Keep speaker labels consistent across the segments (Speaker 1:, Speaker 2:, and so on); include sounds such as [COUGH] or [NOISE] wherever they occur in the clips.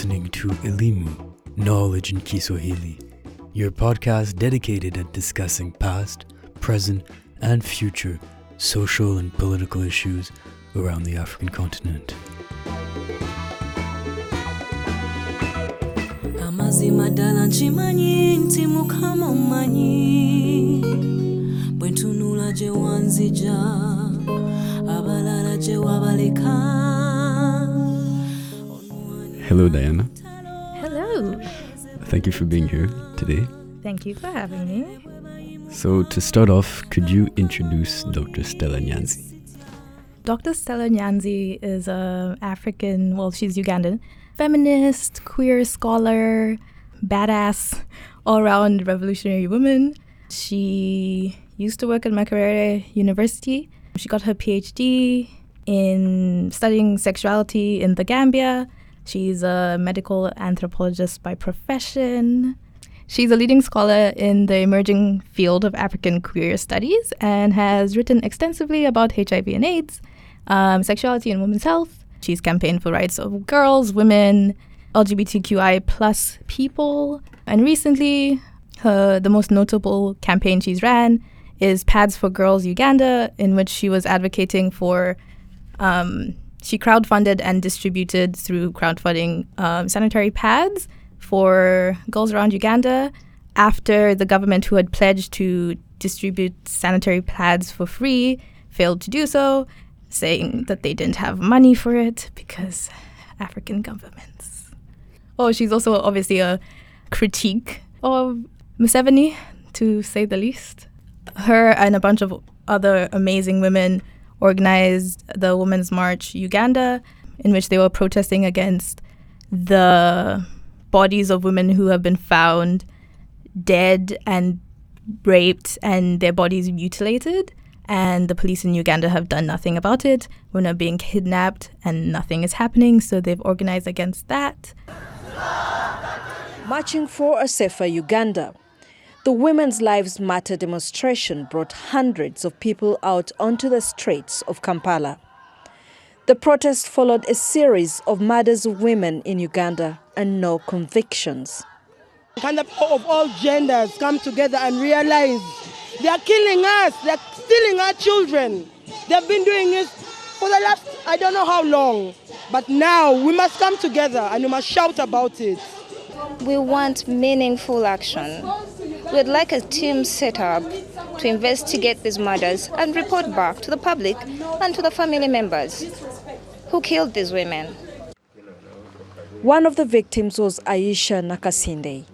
Speaker 1: Listening to Elimu, Knowledge in Kiswahili, your podcast dedicated at discussing past, present, and future social and political issues around the African continent.
Speaker 2: abalala
Speaker 1: Hello, Diana.
Speaker 3: Hello.
Speaker 1: Thank you for being here today.
Speaker 3: Thank you for having me.
Speaker 1: So, to start off, could you introduce Dr. Stella Nyanzi?
Speaker 3: Dr. Stella Nyanzi is a African, well, she's Ugandan, feminist, queer scholar, badass, all-round revolutionary woman. She used to work at Makerere University. She got her PhD in studying sexuality in the Gambia. She's a medical anthropologist by profession. She's a leading scholar in the emerging field of African queer studies and has written extensively about HIV and AIDS, um, sexuality and women's health. She's campaigned for rights of girls, women, LGBTQI plus people, and recently, her the most notable campaign she's ran is Pads for Girls Uganda, in which she was advocating for um, she crowdfunded and distributed through crowdfunding um, sanitary pads for girls around Uganda after the government, who had pledged to distribute sanitary pads for free, failed to do so, saying that they didn't have money for it because African governments. Oh, she's also obviously a critique of Museveni, to say the least. Her and a bunch of other amazing women organized the Women's March Uganda, in which they were protesting against the bodies of women who have been found dead and raped and their bodies mutilated. And the police in Uganda have done nothing about it. Women are being kidnapped and nothing is happening. So they've organized against that.
Speaker 4: Marching for a safer Uganda. The Women's Lives Matter demonstration brought hundreds of people out onto the streets of Kampala. The protest followed a series of murders of women in Uganda and no convictions.
Speaker 5: Power of all genders come together and realize they are killing us, they are stealing our children. They've been doing this for the last, I don't know how long. But now we must come together and we must shout about it.
Speaker 6: We want meaningful action. We'd like a team set up to investigate these murders and report back to the public and to the family members who killed these women.
Speaker 4: One of the victims was Aisha Nakasinde.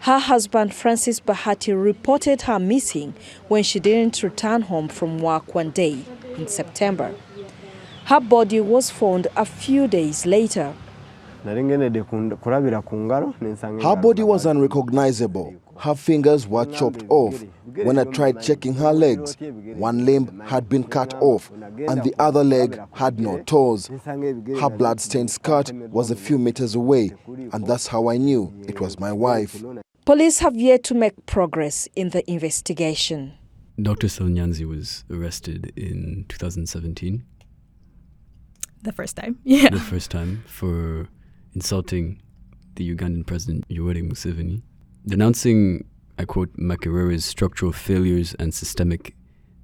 Speaker 4: Her husband, Francis Bahati, reported her missing when she didn't return home from work one day in September. Her body was found a few days later.
Speaker 7: Her
Speaker 8: body was unrecognizable. Her fingers were chopped off. When I tried checking her legs, one limb had been cut off and the other leg had no toes. Her blood-stained skirt was a few meters away, and that's how I knew it was my wife.
Speaker 4: Police have yet to make progress in the investigation.
Speaker 1: Dr. Nyanzi was arrested in 2017.
Speaker 3: The first time, [LAUGHS] yeah.
Speaker 1: The first time for insulting the Ugandan president Yoweri Museveni, denouncing, I quote, Makerere's structural failures and systemic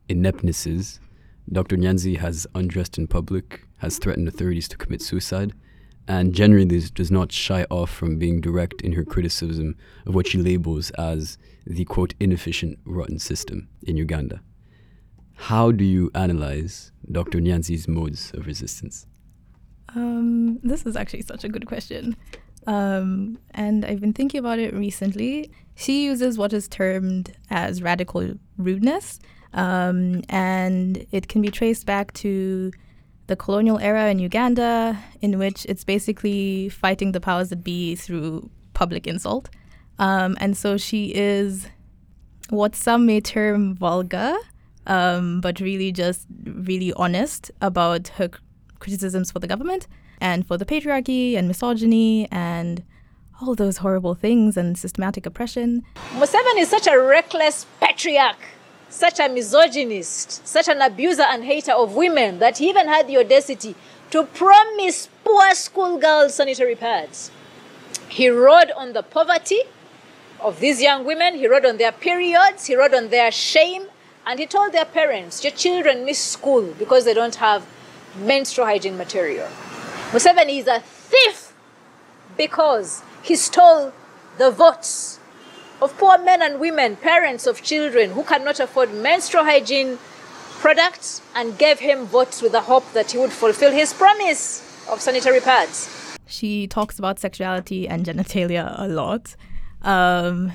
Speaker 1: ineptnesses. Dr. Nyanzi has undressed in public, has threatened authorities to commit suicide, and generally does not shy off from being direct in her criticism of what she labels as the quote inefficient rotten system in Uganda. How do you analyze Dr. Nyanzi's modes of resistance?
Speaker 3: Um, this is actually such a good question. Um, and I've been thinking about it recently. She uses what is termed as radical rudeness, um, and it can be traced back to the colonial era in Uganda, in which it's basically fighting the powers that be through public insult. Um, and so she is what some may term vulgar, um, but really just really honest about her criticisms for the government and for the patriarchy and misogyny and all those horrible things and systematic oppression.
Speaker 9: Museveni is such a reckless patriarch, such a misogynist, such an abuser and hater of women that he even had the audacity to promise poor schoolgirls sanitary pads. He rode on the poverty of these young women, he rode on their periods, he rode on their shame, and he told their parents, Your children miss school because they don't have menstrual hygiene material. Museveni is a thief because he stole the votes of poor men and women, parents of children who cannot afford menstrual hygiene products, and gave him votes with the hope that he would fulfill his promise of sanitary pads.
Speaker 3: She talks about sexuality and genitalia a lot. Um,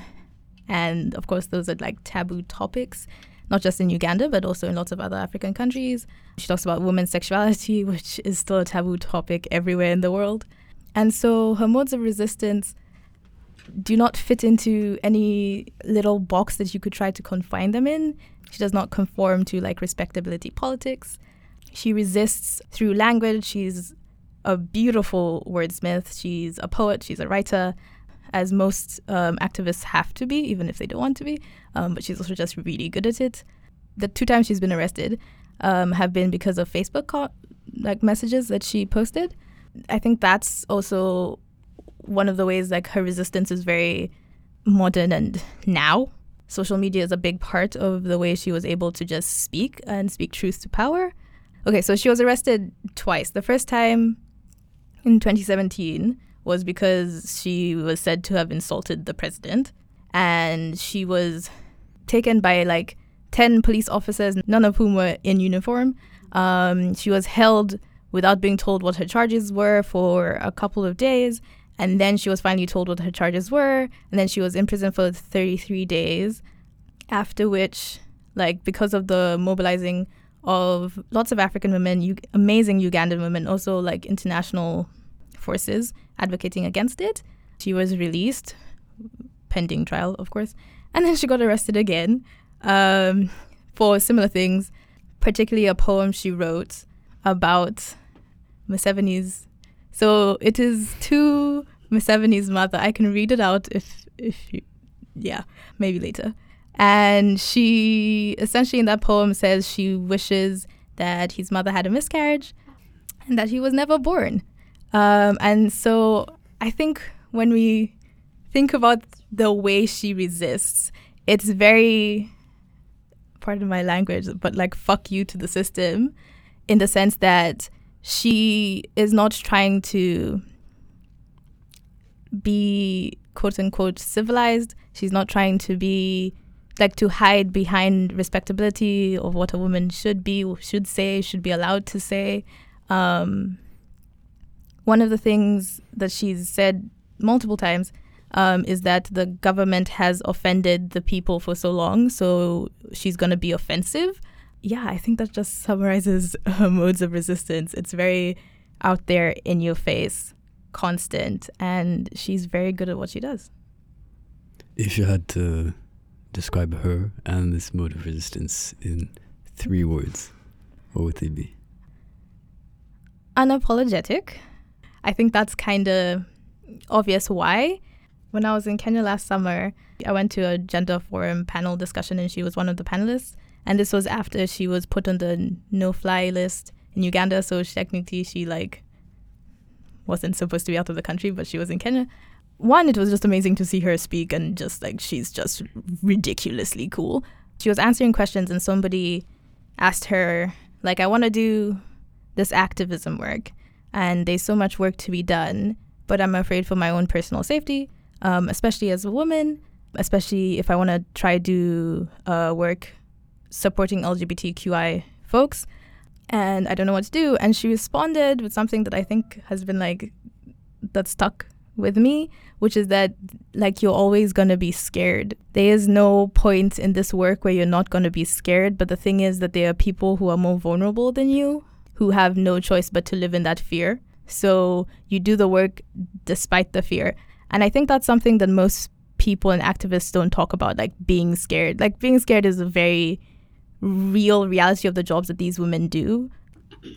Speaker 3: and of course, those are like taboo topics, not just in Uganda, but also in lots of other African countries. She talks about women's sexuality, [LAUGHS] which is still a taboo topic everywhere in the world. And so her modes of resistance do not fit into any little box that you could try to confine them in. She does not conform to like respectability politics. She resists through language. She's a beautiful wordsmith. She's a poet. She's a writer, as most um, activists have to be, even if they don't want to be. Um, but she's also just really good at it. The two times she's been arrested um, have been because of Facebook co- like messages that she posted. I think that's also one of the ways like her resistance is very modern and now. Social media is a big part of the way she was able to just speak and speak truth to power. Okay, so she was arrested twice. The first time in 2017 was because she was said to have insulted the president and she was taken by like 10 police officers, none of whom were in uniform. Um, she was held without being told what her charges were for a couple of days. And then she was finally told what her charges were. And then she was in prison for 33 days. After which, like, because of the mobilizing of lots of African women, U- amazing Ugandan women, also like international forces advocating against it, she was released, pending trial, of course. And then she got arrested again um, for similar things, particularly a poem she wrote about Museveni's. So it is to Museveni's mother. I can read it out if if you, yeah, maybe later. And she essentially in that poem says she wishes that his mother had a miscarriage and that he was never born. Um, and so I think when we think about the way she resists, it's very, pardon my language, but like fuck you to the system in the sense that she is not trying to be quote unquote civilized. She's not trying to be like to hide behind respectability of what a woman should be, should say, should be allowed to say. Um, one of the things that she's said multiple times um, is that the government has offended the people for so long, so she's going to be offensive. Yeah, I think that just summarizes [LAUGHS] her modes of resistance. It's very out there in your face, constant, and she's very good at what she does.
Speaker 1: If you had to describe her and this mode of resistance in three words, what would they be?
Speaker 3: Unapologetic. I think that's kind of obvious why. When I was in Kenya last summer, I went to a gender forum panel discussion and she was one of the panelists. And this was after she was put on the no fly list in Uganda. So technically, she like wasn't supposed to be out of the country, but she was in Kenya. One, it was just amazing to see her speak and just like she's just ridiculously cool. She was answering questions and somebody asked her, like, I want to do this activism work and there's so much work to be done, but I'm afraid for my own personal safety, um, especially as a woman, especially if I want to try to do uh, work supporting LGBTQI folks, and I don't know what to do. And she responded with something that I think has been like that stuck with me, which is that like you're always gonna be scared. There is no point in this work where you're not gonna be scared, but the thing is that there are people who are more vulnerable than you who have no choice but to live in that fear. So you do the work despite the fear. And I think that's something that most people and activists don't talk about, like being scared. Like being scared is a very real reality of the jobs that these women do.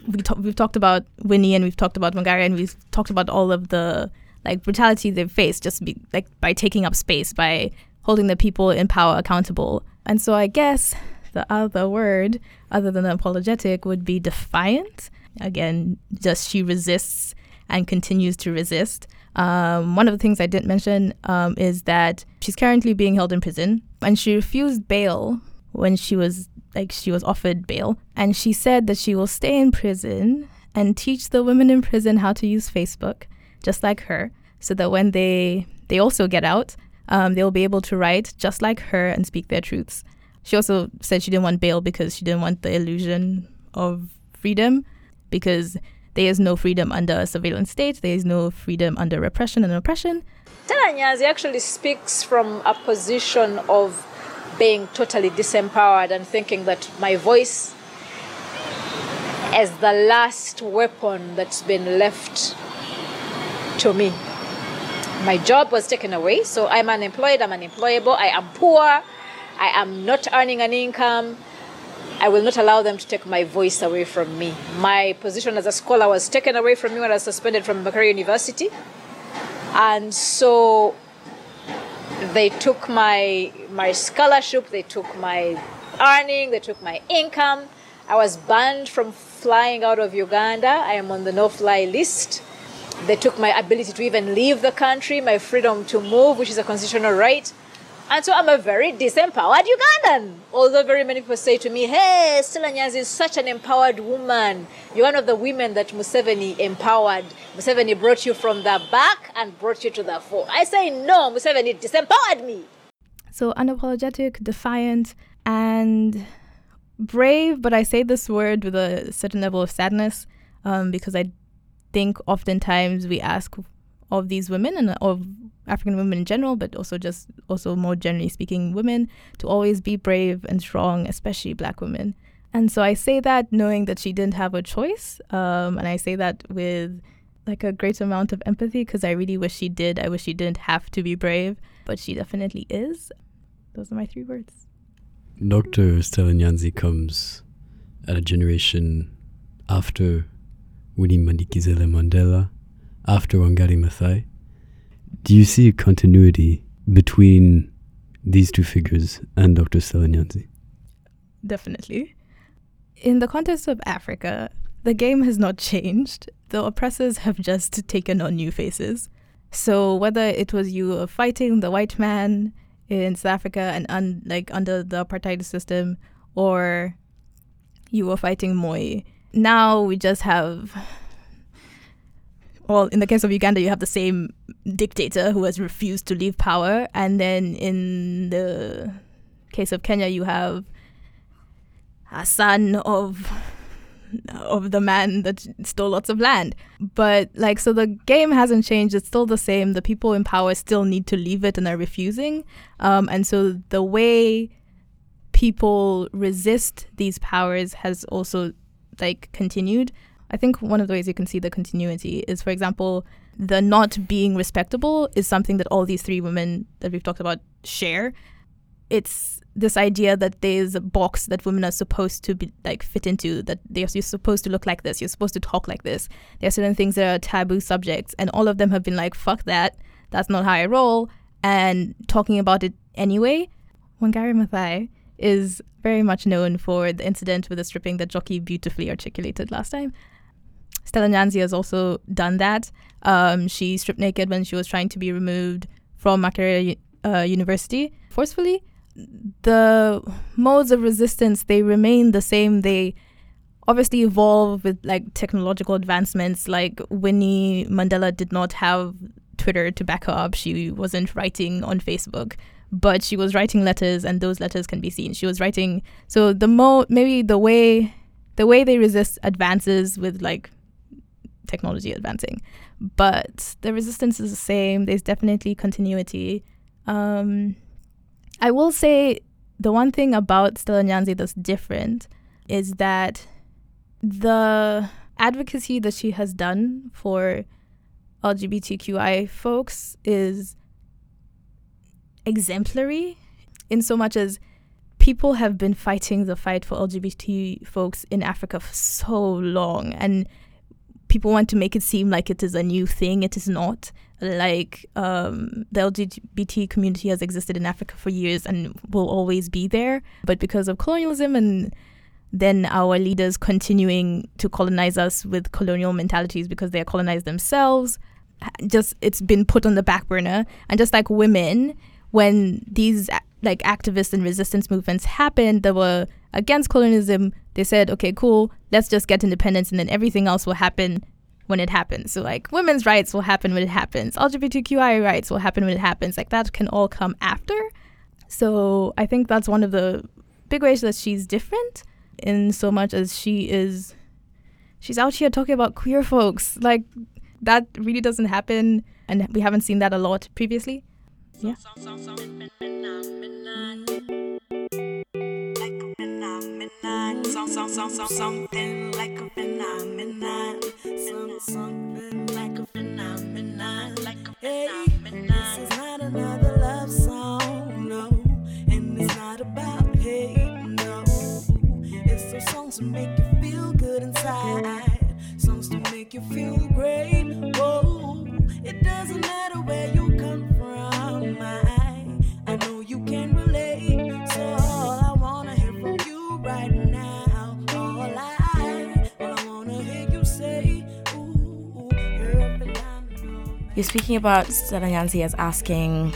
Speaker 3: We we've talked about Winnie and we've talked about Wangari and we've talked about all of the like brutality they've faced just be, like by taking up space, by holding the people in power accountable. And so I guess the other word other than apologetic would be defiant. Again, just she resists and continues to resist. Um, one of the things I didn't mention um, is that she's currently being held in prison and she refused bail when she was like she was offered bail and she said that she will stay in prison and teach the women in prison how to use Facebook just like her so that when they they also get out um, they'll be able to write just like her and speak their truths she also said she didn't want bail because she didn't want the illusion of freedom because there is no freedom under a surveillance state there is no freedom under repression and oppression
Speaker 9: Stella actually speaks from a position of being totally disempowered and thinking that my voice is the last weapon that's been left to me. My job was taken away, so I'm unemployed, I'm unemployable, I am poor, I am not earning an income. I will not allow them to take my voice away from me. My position as a scholar was taken away from me when I was suspended from Makerere University. And so they took my my scholarship, they took my earning, they took my income. I was banned from flying out of Uganda. I am on the no-fly list. They took my ability to even leave the country, my freedom to move, which is a constitutional right. And so I'm a very disempowered Ugandan. Although very many people say to me, hey, Stella Nyanzi is such an empowered woman. You're one of the women that Museveni empowered. Museveni brought you from the back and brought you to the fore. I say, no, Museveni disempowered me.
Speaker 3: So unapologetic, defiant, and brave, but I say this word with a certain level of sadness um, because I think oftentimes we ask of these women and of African women in general, but also just also more generally speaking, women to always be brave and strong, especially black women. And so I say that knowing that she didn't have a choice, um, and I say that with like a great amount of empathy because I really wish she did. I wish she didn't have to be brave, but she definitely is. Those are my three words.
Speaker 1: Dr. Stella Nyanzi comes at a generation after Winnie Madikizela Mandela, after Wangari Maathai. Do you see a continuity between these two figures and Dr. Stella
Speaker 3: Definitely. In the context of Africa, the game has not changed. The oppressors have just taken on new faces. So whether it was you fighting the white man in South Africa and un- like under the apartheid system, or you were fighting Moi, now we just have well, in the case of Uganda, you have the same dictator who has refused to leave power, and then in the case of Kenya, you have a son of of the man that stole lots of land. But like, so the game hasn't changed; it's still the same. The people in power still need to leave it, and are refusing. Um, and so the way people resist these powers has also like continued. I think one of the ways you can see the continuity is, for example, the not being respectable is something that all these three women that we've talked about share. It's this idea that there's a box that women are supposed to be like fit into, that they're you're supposed to look like this, you're supposed to talk like this. There are certain things that are taboo subjects, and all of them have been like, fuck that, that's not how I roll, and talking about it anyway. When Wangari Maathai is very much known for the incident with the stripping that Jockey beautifully articulated last time. Stella Nyanzi has also done that. Um, she stripped naked when she was trying to be removed from Makerere uh, University forcefully. The modes of resistance they remain the same. They obviously evolve with like technological advancements. Like Winnie Mandela did not have Twitter to back her up. She wasn't writing on Facebook, but she was writing letters, and those letters can be seen. She was writing. So the mo maybe the way the way they resist advances with like technology advancing. But the resistance is the same. There's definitely continuity. Um, I will say the one thing about Stella Nyanzi that's different is that the advocacy that she has done for LGBTQI folks is exemplary in so much as people have been fighting the fight for LGBT folks in Africa for so long and people want to make it seem like it is a new thing. It is not. Like um, the LGBT community has existed in Africa for years and will always be there. But because of colonialism and then our leaders continuing to colonize us with colonial mentalities because they are colonized themselves. Just it's been put on the back burner. And just like women, when these like activists and resistance movements happened that were against colonialism, they said, okay, cool, let's just get independence and then everything else will happen when it happens. So like women's rights will happen when it happens. LGBTQI rights will happen when it happens. Like that can all come after. So I think that's one of the big ways that she's different in so much as she is she's out here talking about queer folks. Like that really doesn't happen and we haven't seen that a lot previously. Yeah. This is not another love song, no. And it's not about hate, no. It's those songs to make you feel good inside. Songs to make you feel great. Whoa. It doesn't matter where you You're
Speaker 7: speaking about Stella Nyanzi as asking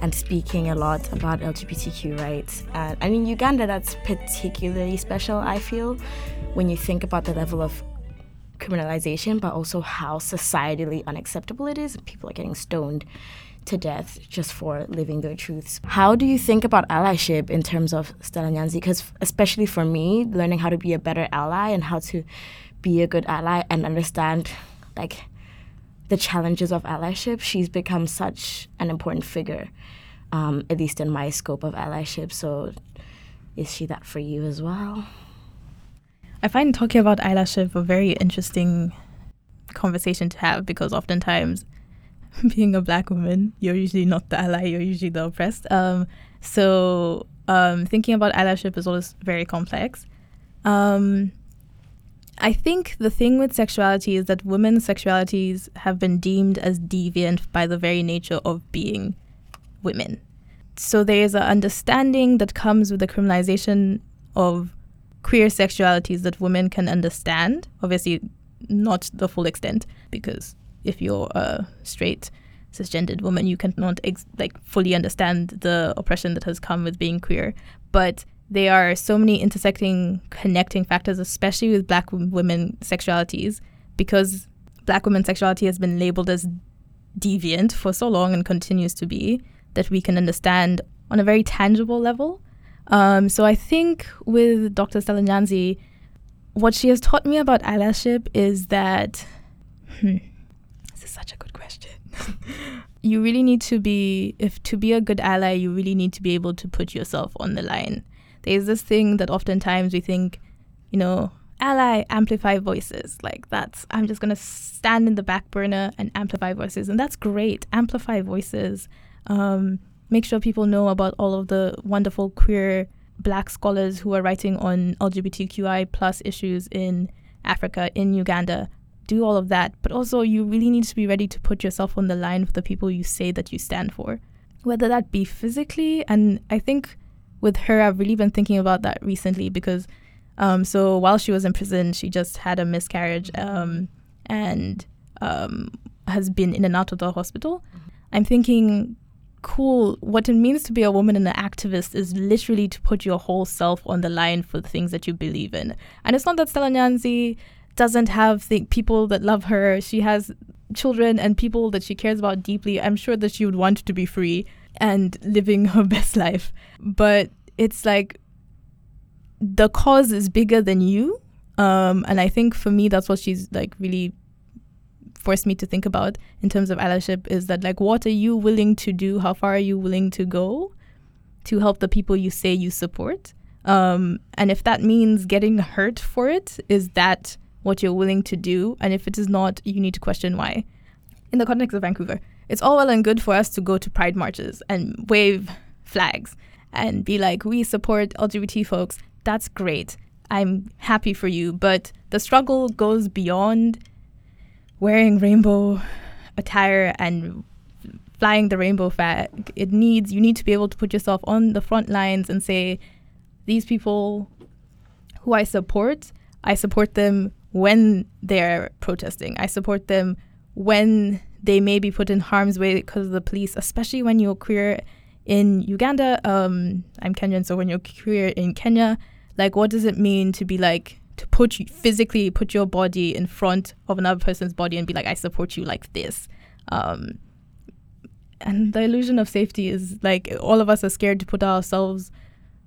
Speaker 7: and speaking a lot about LGBTQ rights. And I mean, Uganda, that's particularly special, I feel, when you think about the level of criminalization, but also how societally unacceptable it is. People are getting stoned to death just for living their truths. How do you think about allyship in terms of Stella Nyanzi? Because especially for me, learning how to be a better ally and how to be a good ally and understand like the challenges of allyship, she's become such an important figure, um, at least in my scope of allyship. So is she that for you as well?
Speaker 3: I find talking about allyship a very interesting conversation to have because oftentimes, [LAUGHS] being a black woman, you're usually not the ally, you're usually the oppressed. Um, so um, thinking about allyship is always very complex. Um, I think the thing with sexuality is that women's sexualities have been deemed as deviant by the very nature of being women. So there is an understanding that comes with the criminalization of queer sexualities that women can understand. Obviously, not the full extent, because if you're a straight cisgendered woman, you cannot ex- like fully understand the oppression that has come with being queer. But there are so many intersecting, connecting factors, especially with Black women sexualities, because Black women sexuality has been labeled as deviant for so long and continues to be that we can understand on a very tangible level. Um, so I think with Dr. Stella Nyanzi, what she has taught me about allyship is that hmm, this is such a good question. [LAUGHS] you really need to be if to be a good ally, you really need to be able to put yourself on the line. There's this thing that oftentimes we think, you know, ally amplify voices. Like that's i'm just going to stand in the back burner and amplify voices. And that's great. Amplify voices. Um, make sure people know about all of the wonderful queer black scholars who are writing on lgbtqi plus issues in africa in uganda. Do all of that. But also you really need to be ready to put yourself on the line for the people you say that you stand for. Whether that be physically and i think with her i've really been thinking about that recently because um, so while she was in prison, she just had a miscarriage um, and um, has been in and out of the hospital. I'm thinking, cool, what it means to be a woman and an activist is literally to put your whole self on the line for the things that you believe in. And it's not that Stella Nyanzi doesn't have th- people that love her. She has children and people that she cares about deeply. I'm sure that she would want to be free and living [LAUGHS] her best life. But it's like the cause is bigger than you. Um, and I think for me, that's what she's like really forced me to think about in terms of allyship is that like, what are you willing to do? How far are you willing to go to help the people you say you support? Um, and if that means getting hurt for it, is that what you're willing to do? And if it is not, you need to question why. In the context of Vancouver, it's all well and good for us to go to pride marches and wave flags and be like, we support LGBT folks that's great. I'm happy for you. But the struggle goes beyond wearing rainbow attire and flying the rainbow flag. It needs, you need to be able to put yourself on the front lines and say, these people who I support, I support them when they're protesting. I support them when they may be put in harm's way because of the police, especially when you're queer in Uganda. Um, I'm Kenyan, so when you're queer in Kenya, like, what does it mean to be like to put you physically put your body in front of another person's body and be like, I support you like this. Um, and the illusion of safety is like all of us are scared to put ourselves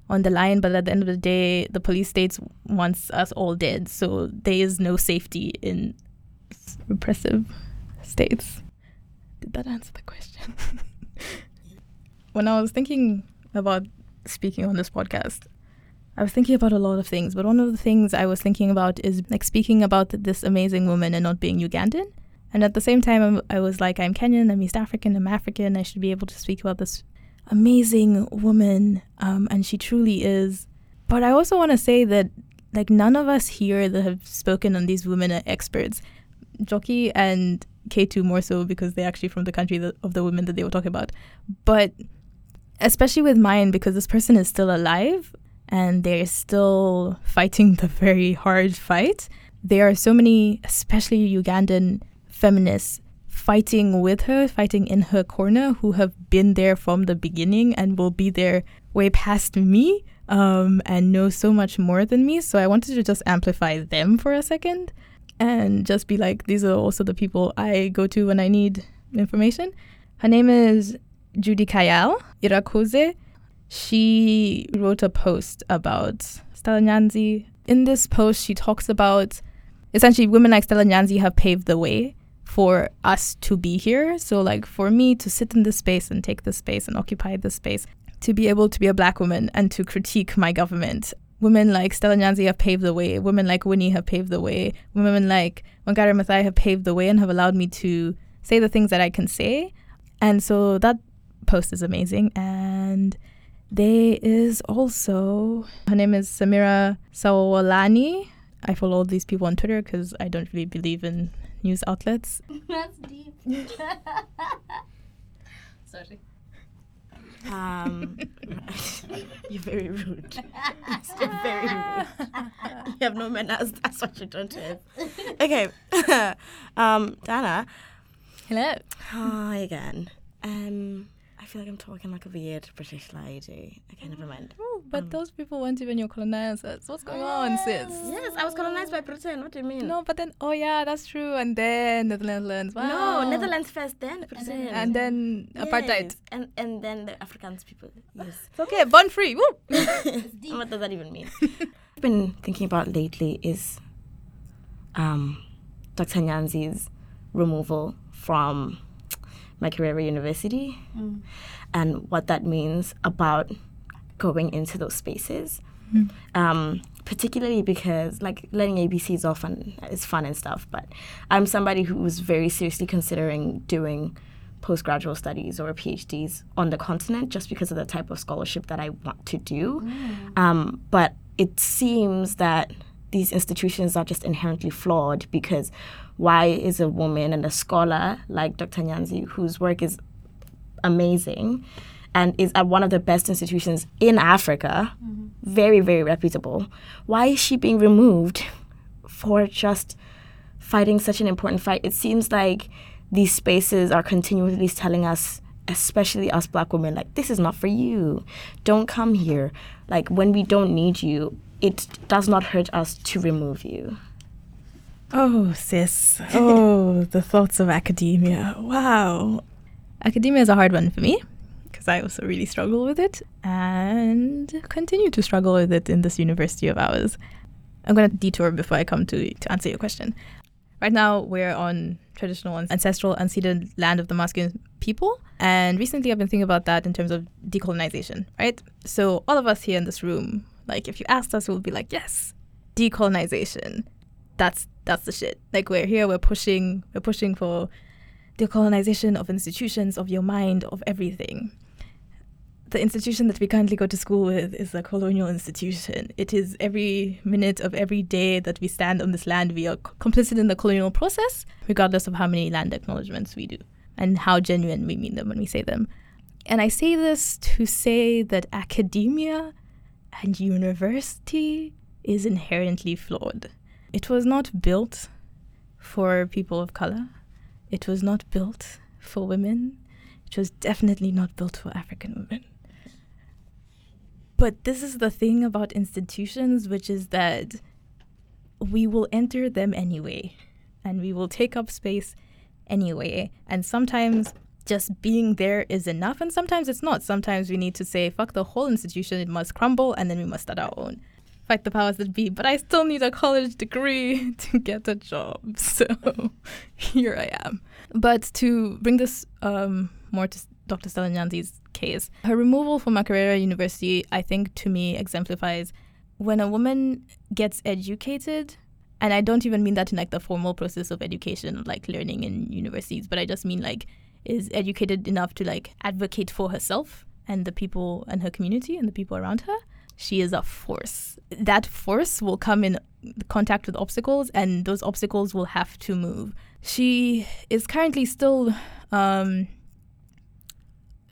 Speaker 3: on the line, but at the end of the day, the police states wants us all dead. So there is no safety in repressive states. That answer the question? [LAUGHS] when I was thinking about speaking on this podcast, I was thinking about a lot of things, but one of the things I was thinking about is like speaking about this amazing woman and not being Ugandan. And at the same time, I'm, I was like, I'm Kenyan, I'm East African, I'm African. I should be able to speak about this amazing woman, um, and she truly is. But I also want to say that, like, none of us here that have spoken on these women are experts. Jockey and K2 more so because they're actually from the country that, of the women that they were talking about. But especially with mine, because this person is still alive and they're still fighting the very hard fight. There are so many, especially Ugandan feminists, fighting with her, fighting in her corner, who have been there from the beginning and will be there way past me um, and know so much more than me. So I wanted to just amplify them for a second and just be like, these are also the people I go to when I need information. Her name is Judy Kayal Irakoze. She wrote a post about Stella Nyanzi. In this post, she talks about essentially women like Stella Nyanzi have paved the way for us to be here. So, like for me to sit in this space and take this space and occupy this space, to be able to be a black woman and to critique my government. Women like Stella Nyanzi have paved the way. Women like Winnie have paved the way. Women like Wangari Maathai have paved the way and have allowed me to say the things that I can say. And so that post is amazing. And there is also, her name is Samira Sawlani. I follow all these people on Twitter because I don't really believe in news outlets. [LAUGHS]
Speaker 7: That's deep. [LAUGHS]
Speaker 3: Sorry.
Speaker 7: Um, [LAUGHS] you're very rude. [LAUGHS] You're very rude. You have no manners. That's what you don't have. Okay. [LAUGHS] um, Dana.
Speaker 3: Hello.
Speaker 7: Hi again. Um, I feel like I'm talking like a weird British lady. Okay, never mind.
Speaker 3: Oh, but those people weren't even your colonizers. What's going on, sis?
Speaker 7: Yes, I was colonized by Britain. What do you mean?
Speaker 3: No, but then, oh yeah, that's true. And then the Netherlands. Wow.
Speaker 7: No, Netherlands first, then Britain.
Speaker 3: And then apartheid.
Speaker 7: Yes, And and then the Africans people. Yes.
Speaker 3: It's okay, born free. Woo! [LAUGHS]
Speaker 7: what does that even mean? [LAUGHS] I've been thinking about lately is um, Dr. Nyanzi's removal from Makerere University and what that means about going into those spaces. Um, particularly because like letting ABCs off and is fun and stuff, but I'm somebody who was very seriously considering doing postgraduate studies or PhDs on the continent just because of the type of scholarship that I want to do. Um, but it seems that these institutions are just inherently flawed because why is a woman and a scholar like Dr. Nyanzi, whose work is amazing and is at one of the best institutions in Africa, mm-hmm. very, very reputable, why is she being removed for just fighting such an important fight? It seems like these spaces are continually telling us, especially us black women, like, this is not for you. Don't come here. Like, when we don't need you, it does not hurt us to remove you.
Speaker 3: Oh, sis. Oh, [LAUGHS] the thoughts of academia. Wow. Academia is a hard one for me because I also really struggle with it and continue to struggle with it in this university of ours. I'm going to detour before I come to, to answer your question. Right now, we're on traditional and ancestral unceded land of the Musqueam people. And recently, I've been thinking about that in terms of decolonization, right? So, all of us here in this room, like, if you asked us, we'll be like, yes, decolonization. That's that's the shit. Like, we're here, we're pushing, we're pushing for decolonization of institutions, of your mind, of everything. The institution that we currently go to school with is a colonial institution. It is every minute of every day that we stand on this land, we are complicit in the colonial process, regardless of how many land acknowledgements we do and how genuine we mean them when we say them. And I say this to say that academia and university is inherently flawed. It was not built for people of color. It was not built for women. It was definitely not built for African women. But this is the thing about institutions, which is that we will enter them anyway, and we will take up space anyway. And sometimes just being there is enough, and sometimes it's not. Sometimes we need to say, fuck the whole institution, it must crumble, and then we must start our own. Fight the powers that be, but I still need a college degree [LAUGHS] to get a job. [LAUGHS] So [LAUGHS] here I am. But to bring this um, more to Dr. Stella Nyanzi's case, her removal from Makerere University, I think to me exemplifies when a woman gets educated, and I don't even mean that in like the formal process of education, like learning in universities, but I just mean like is educated enough to like advocate for herself and the people and her community and the people around her. She is a force. That force will come in contact with obstacles, and those obstacles will have to move. She is currently still um,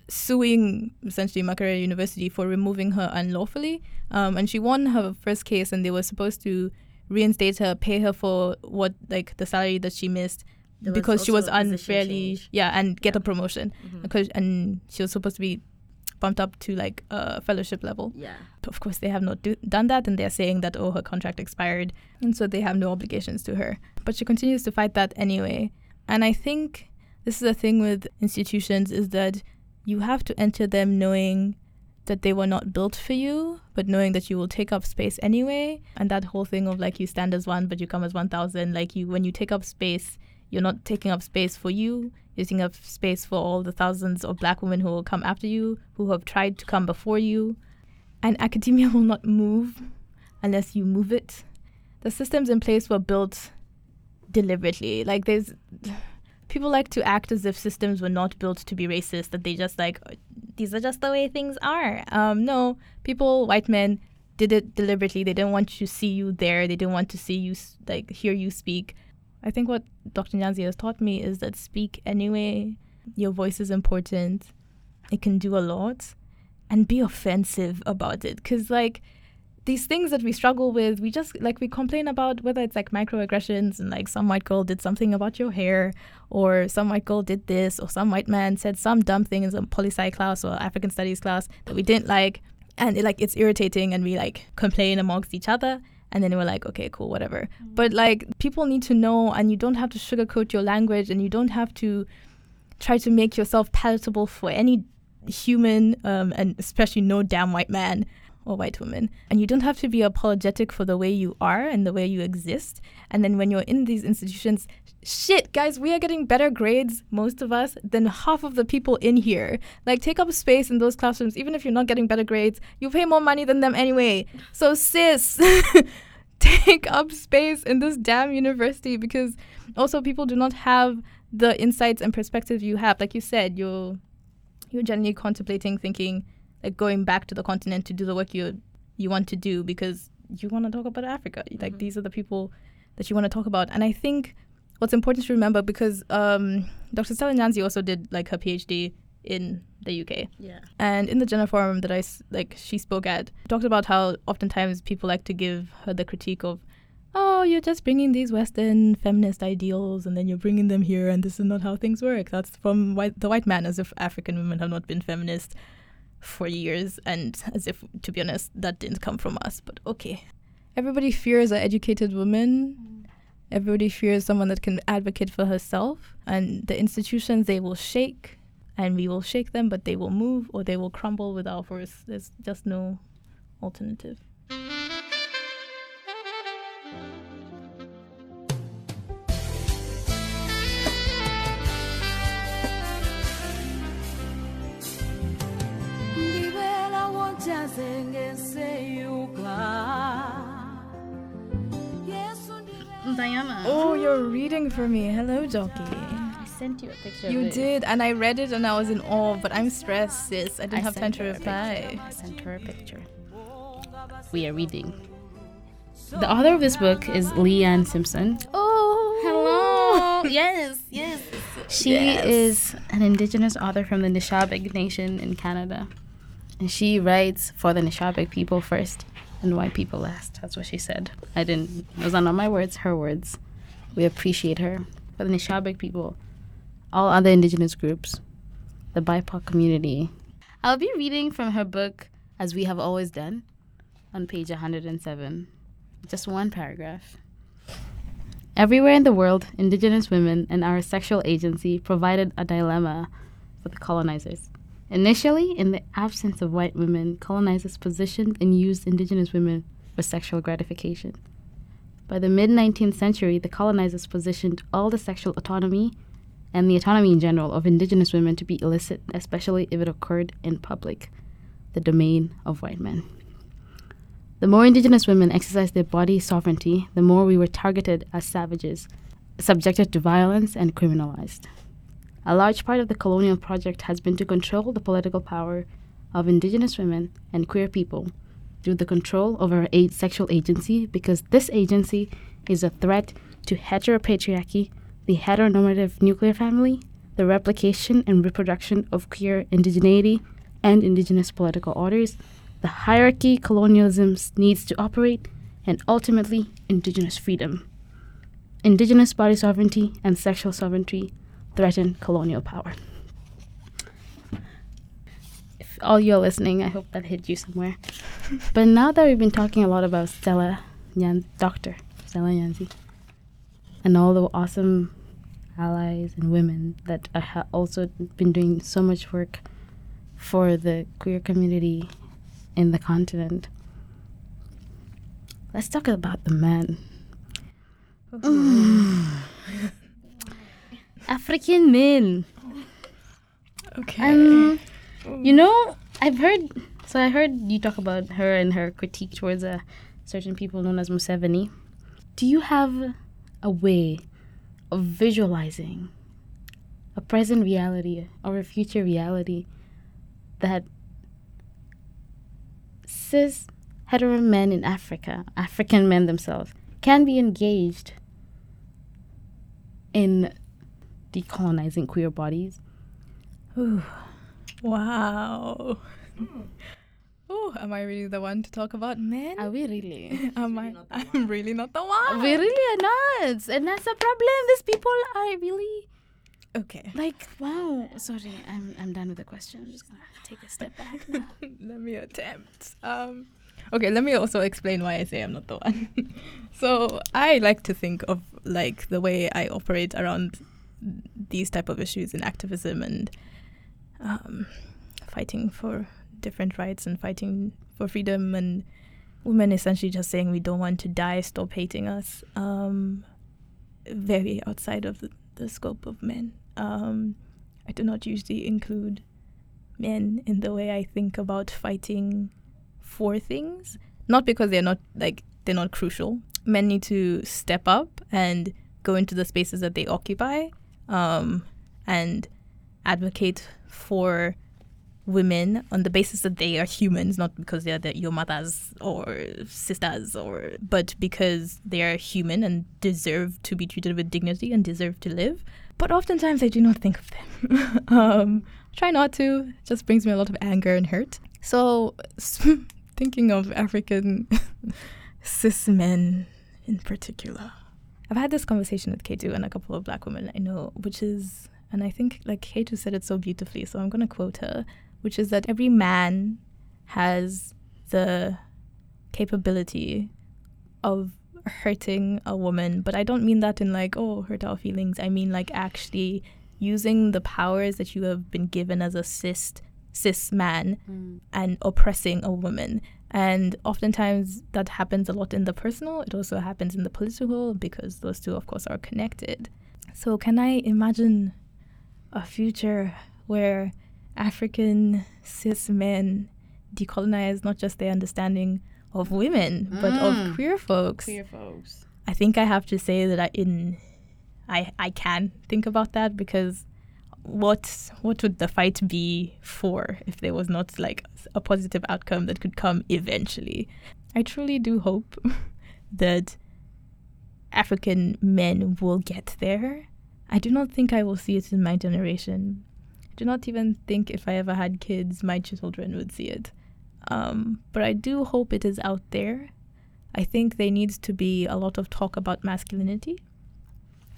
Speaker 3: suing essentially Makerere University for removing her unlawfully. Um, and she won her first case, and they were supposed to reinstate her, pay her for what like the salary that she missed
Speaker 7: There was
Speaker 3: because she was unfairly
Speaker 7: change.
Speaker 3: yeah, and get a promotion
Speaker 7: Mhm.
Speaker 3: because and she was supposed to be bumped up to like a fellowship level.
Speaker 7: Yeah.
Speaker 3: But of course, they have not do- done that, and they're saying that oh, her contract expired, and so they have no obligations to her. But she continues to fight that anyway. And I think this is the thing with institutions is that you have to enter them knowing that they were not built for you, but knowing that you will take up space anyway. And that whole thing of like you stand as one, but you come as one thousand. Like you, when you take up space, you're not taking up space for you. Taking up space for all the thousands of black women who will come after you, who have tried to come before you. And academia [LAUGHS] will not move unless you move it. The systems in place were built deliberately. Like there's people like to act as if systems were not built to be racist, that they just like these are just the way things are. Um, no, people, white men, did it deliberately. They didn't want to see you there. They didn't want to see you like hear you speak. I think what Dr. Nyanzi has taught me is that speak anyway. Your voice is important. It can do a lot, and be offensive about it. Cause like these things that we struggle with, we just like we complain about whether it's like microaggressions and like some white girl did something about your hair, or some white girl did this, or some white man said some dumb thing in some poli sci class or African studies class that we didn't like, and it, like it's irritating, and we like complain amongst each other, and then we're like, okay, cool, whatever. But like people need to know, and you don't have to sugarcoat your language, and you don't have to try to make yourself palatable for any human, um, and especially no damn white man or white woman. And you don't have to be apologetic for the way you are and the way you exist. And then when you're in these institutions, shit, guys, we are getting better grades, most of us, than half of the people in here. Like, take up space in those classrooms. Even if you're not getting better grades, you pay more money than them anyway. So, sis, [LAUGHS] take up space in this damn university because also people do not have the insights and perspective you have. Like you said, you're you're generally contemplating thinking like going back to the continent to do the work you you want to do because you want to talk about Africa. Like these are the people that you want to talk about. And I think what's important to remember because um, Dr. Stella Nyanzi also did like her PhD in the UK.
Speaker 7: Yeah.
Speaker 3: And in the Gender Forum that I like, she spoke at, talked about how oftentimes people like to give her the critique of, oh, you're just bringing these Western feminist ideals and then you're bringing them here, and this is not how things work. That's from white, the white man, as if African women have not been feminist for years, and as if, to be honest, that didn't come from us. But okay. Everybody fears an educated woman. Everybody fears someone that can advocate for herself. And the institutions, they will shake and we will shake them, but they will move or they will crumble with our force. There's just no alternative.
Speaker 7: Diana.
Speaker 3: Oh, you're reading for me. Hello, Jockey.
Speaker 7: I sent you a picture.
Speaker 3: You
Speaker 7: of
Speaker 3: did, and I read it and I was in awe, but I'm stressed, sis. I didn't
Speaker 7: I
Speaker 3: have time to reply.
Speaker 7: I sent her a picture. We are reading. The author of this book is Leanne Simpson.
Speaker 3: Oh,
Speaker 7: Hello. [LAUGHS] yes, yes. She
Speaker 3: Yes.
Speaker 7: is an indigenous author from the Nishnaabeg Nation in Canada. And she writes for the Nishnaabeg people first.
Speaker 10: and white people last. That's what she said. I didn't, those are not my words, her words. We appreciate her. For the Nishnaabeg people, all other indigenous groups, the BIPOC community. I'll be reading from her book, As We Have Always Done, on page 107. Just one paragraph. Everywhere in the world, indigenous women and our sexual agency provided a dilemma for the colonizers. Initially, in the absence of white women, colonizers positioned and used indigenous women for sexual gratification. By the mid 19th century, the colonizers positioned all the sexual autonomy and the autonomy in general of indigenous women to be illicit, especially if it occurred in public, the domain of white men. The more indigenous women exercised their body sovereignty, the more we were targeted as savages, subjected to violence, and criminalized. A large part of the colonial project has been to control the political power of indigenous women and queer people through the control our a- sexual agency because this agency is a threat to heteropatriarchy, the heteronormative nuclear family, the replication and reproduction of queer indigeneity and indigenous political orders, the hierarchy colonialism needs to operate, and ultimately, indigenous freedom. Indigenous body sovereignty and sexual sovereignty threaten colonial power. If all you're listening, I hope that hit you somewhere. [LAUGHS] but now that we've been talking a lot about Stella Nyan, Dr. Stella Nyanzi, and all the awesome allies and women that have also been doing so much work for the queer community in the continent. Let's talk about the men. Oh, [SIGHS] [LAUGHS] African men.
Speaker 3: Okay.
Speaker 10: Um, you know, I've heard. So I heard you talk about her and her critique towards a certain people known as Museveni. Do you have a way of visualizing a present reality or a future reality that cis hetero men in Africa, African men themselves, can be engaged in decolonizing queer bodies.
Speaker 3: Ooh. Wow. Oh, am I really the one to talk about men?
Speaker 10: Are we really? [LAUGHS]
Speaker 3: am I? [LAUGHS] I'm really not the one.
Speaker 10: We really are not, and that's a problem. These people are really
Speaker 3: Okay.
Speaker 10: like wow. Sorry, I'm I'm done with the question. I'm just gonna take a step back now. [LAUGHS]
Speaker 3: let me attempt. Um, okay, let me also explain why I say I'm not the one. so I like to think of like the way I operate around these type of issues in activism and um, fighting for different rights and fighting for freedom and women essentially just saying we don't want to die, stop hating us. Um, very outside of the, the scope of men. Um, I do not usually include men in the way I think about fighting for things. Not because they're not like they're not crucial. Men need to step up and go into the spaces that they occupy um, and advocate for women on the basis that they are humans, not because they're the, your mothers or sisters, or but because they are human and deserve to be treated with dignity and deserve to live. But oftentimes I do not think of them. [LAUGHS] um, try not to. It just brings me a lot of anger and hurt. So [LAUGHS] thinking of African [LAUGHS] cis men in particular. I've had this conversation with K2 and a couple of black women I know, which is, and I think like K2 said it so beautifully, so I'm going to quote her, which is that every man has the capability of hurting a woman, but I don't mean that in like, oh, hurt our feelings. I mean like actually using the powers that you have been given as a cis cis man
Speaker 10: Mm.
Speaker 3: and oppressing a woman. And oftentimes that happens a lot in the personal, it also happens in the political because those two, of course, are connected. So, can I imagine a future where African cis men decolonize not just their understanding of women, but of
Speaker 10: Mm.
Speaker 3: queer folks?
Speaker 10: Queer folks.
Speaker 3: I think I have to say that I in I I can think about that because what what would the fight be for if there was not like a positive outcome that could come eventually? I truly do hope [LAUGHS] that African men will get there. I do not think I will see it in my generation. I do not even think if I ever had kids, my children would see it. Um, but I do hope it is out there. I think there needs to be a lot of talk about masculinity,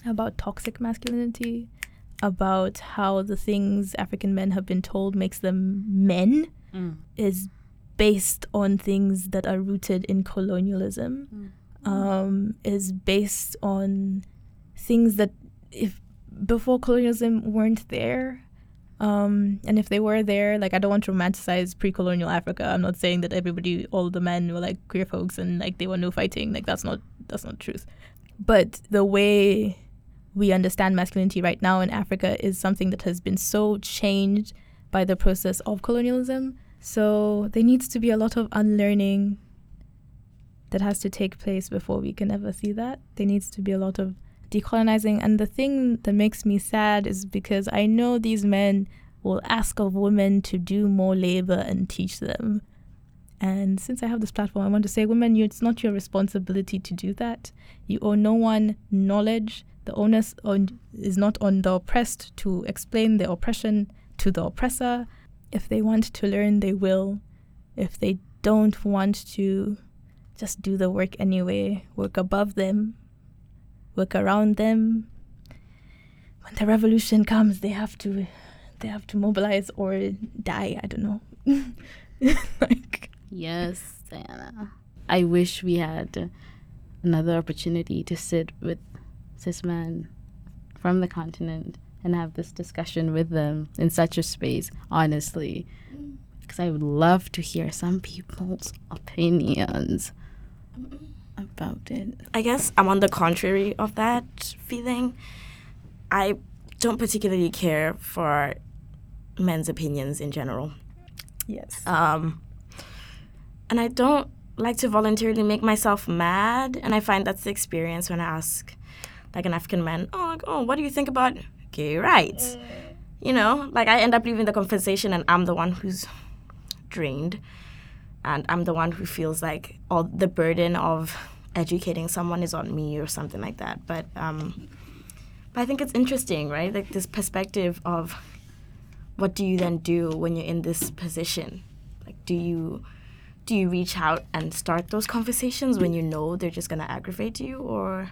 Speaker 3: about toxic masculinity, about how the things African men have been told makes them men
Speaker 10: Mm.
Speaker 3: is based on things that are rooted in colonialism, um, is based on things that if before colonialism weren't there. Um, and if they were there, like I don't want to romanticize pre-colonial Africa. I'm not saying that everybody, all the men were like queer folks and like they were no fighting. Like that's not that's not truth. But the way we understand masculinity right now in Africa is something that has been so changed by the process of colonialism. So there needs to be a lot of unlearning that has to take place before we can ever see that. There needs to be a lot of decolonizing. And the thing that makes me sad is because I know these men will ask of women to do more labor and teach them. And since I have this platform, I want to say, women, it's not your responsibility to do that. You owe no one knowledge. The onus on, is not on the oppressed to explain their oppression to the oppressor. If they want to learn, they will. If they don't want to, just do the work anyway. Work above them, work around them. When the revolution comes, they have to, they have to mobilize or die. I don't know. [LAUGHS] like,
Speaker 10: Yes, Diana. I wish we had another opportunity to sit with cis men from the continent and have this discussion with them in such a space, honestly. Because I would love to hear some people's opinions about it.
Speaker 7: I guess I'm on the contrary of that feeling. I don't particularly care for men's opinions in general.
Speaker 3: yes.
Speaker 7: Um, and I don't like to voluntarily make myself mad. And I find that's the experience when I ask, like, an African man, oh, oh what do you think about gay rights? You know, like, I end up leaving the conversation and I'm the one who's drained. And I'm the one who feels like all the burden of educating someone is on me or something like that. But, um, but I think it's interesting, right? Like, this perspective of what do you then do when you're in this position? Like, do you do you reach out and start those conversations when you know they're just gonna aggravate you, or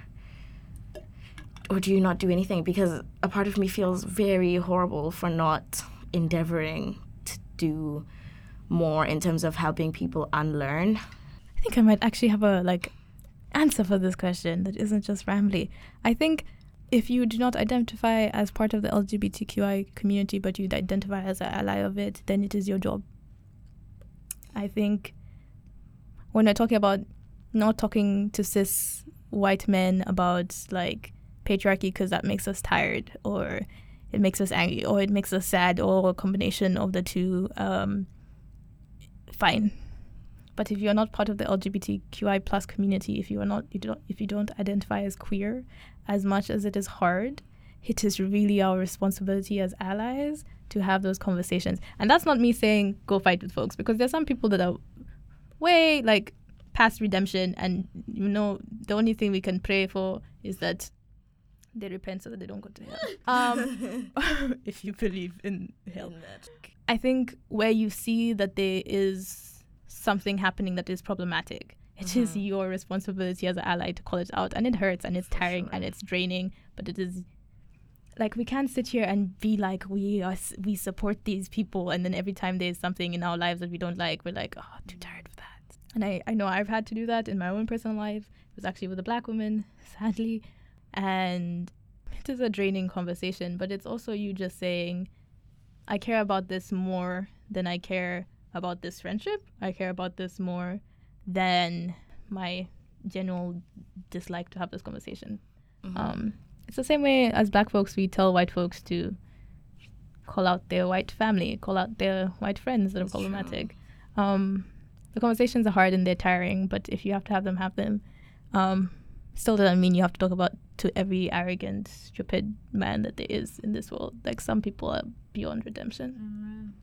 Speaker 7: or do you not do anything? Because a part of me feels very horrible for not endeavoring to do more in terms of helping people unlearn.
Speaker 3: I think I might actually have a like answer for this question that isn't just rambly. I think if you do not identify as part of the LGBTQI community, but you identify as an ally of it, then it is your job. I think when we're talking about not talking to cis white men about like patriarchy because that makes us tired or it makes us angry or it makes us sad or a combination of the two, um, fine. But if you're not part of the LGBTQI plus community, if you are not, you don't, if you don't identify as queer, as much as it is hard, it is really our responsibility as allies to have those conversations. And that's not me saying go fight with folks because there's some people that are way like past redemption, and you know the only thing we can pray for is that they repent so that they don't go to hell. [LAUGHS] Um, [LAUGHS] if you believe in hell. I think where you see that there is something happening that is problematic, it is your responsibility as an ally to call it out. And it hurts and it's tiring and it's draining, but it is like we can't sit here and be like we are we support these people and then every time there's something in our lives that we don't like we're like oh too tired for that and I, I know I've had to do that in my own personal life it was actually with a black woman sadly and it is a draining conversation but it's also you just saying I care about this more than I care about this friendship. I care about this more than my general dislike to have this conversation. Um, it's the same way as black folks, we tell white folks to call out their white family, call out their white friends that are problematic. Um, the conversations are hard and they're tiring, but if you have to have them, have them. Um, still doesn't mean you have to talk about to every arrogant, stupid man that there is in this world. Like some people are beyond redemption.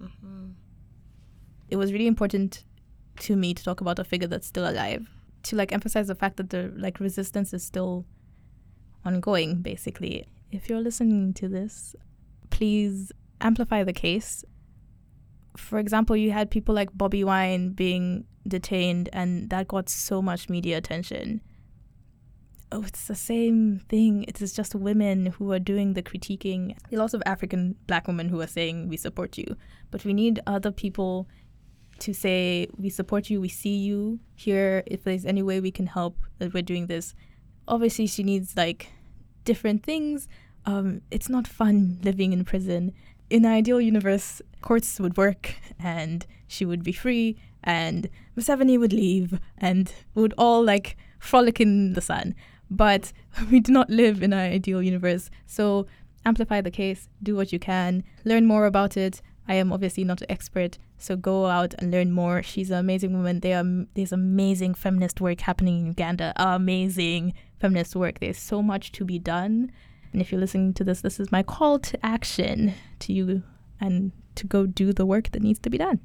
Speaker 3: Mm-hmm. Mm-hmm. It was really important to me to talk about a figure that's still alive, to like emphasize the fact that the like resistance is still ongoing. Basically, if you're listening to this, please amplify the case. for example, you had people like Bobby Wine being detained, and that got so much media attention. Oh, it's the same thing. It is just women who are doing the critiquing. Lots of African black women who are saying, We support you. But we need other people to say, We support you, we see you here. If there's any way we can help, that we're doing this. Obviously, she needs like different things. Um, it's not fun living in prison. In an ideal universe, courts would work and she would be free and Museveni would leave and would all like frolic in the sun. But [LAUGHS] we do not live in an ideal universe. So amplify the case, do what you can, learn more about it. I am obviously not an expert, so go out and learn more. She's an amazing woman. There are, there's amazing feminist work happening in Uganda. Amazing feminist work. There's so much to be done. And if you're listening to this, this is my call to action to you and to go do the work that needs to be done.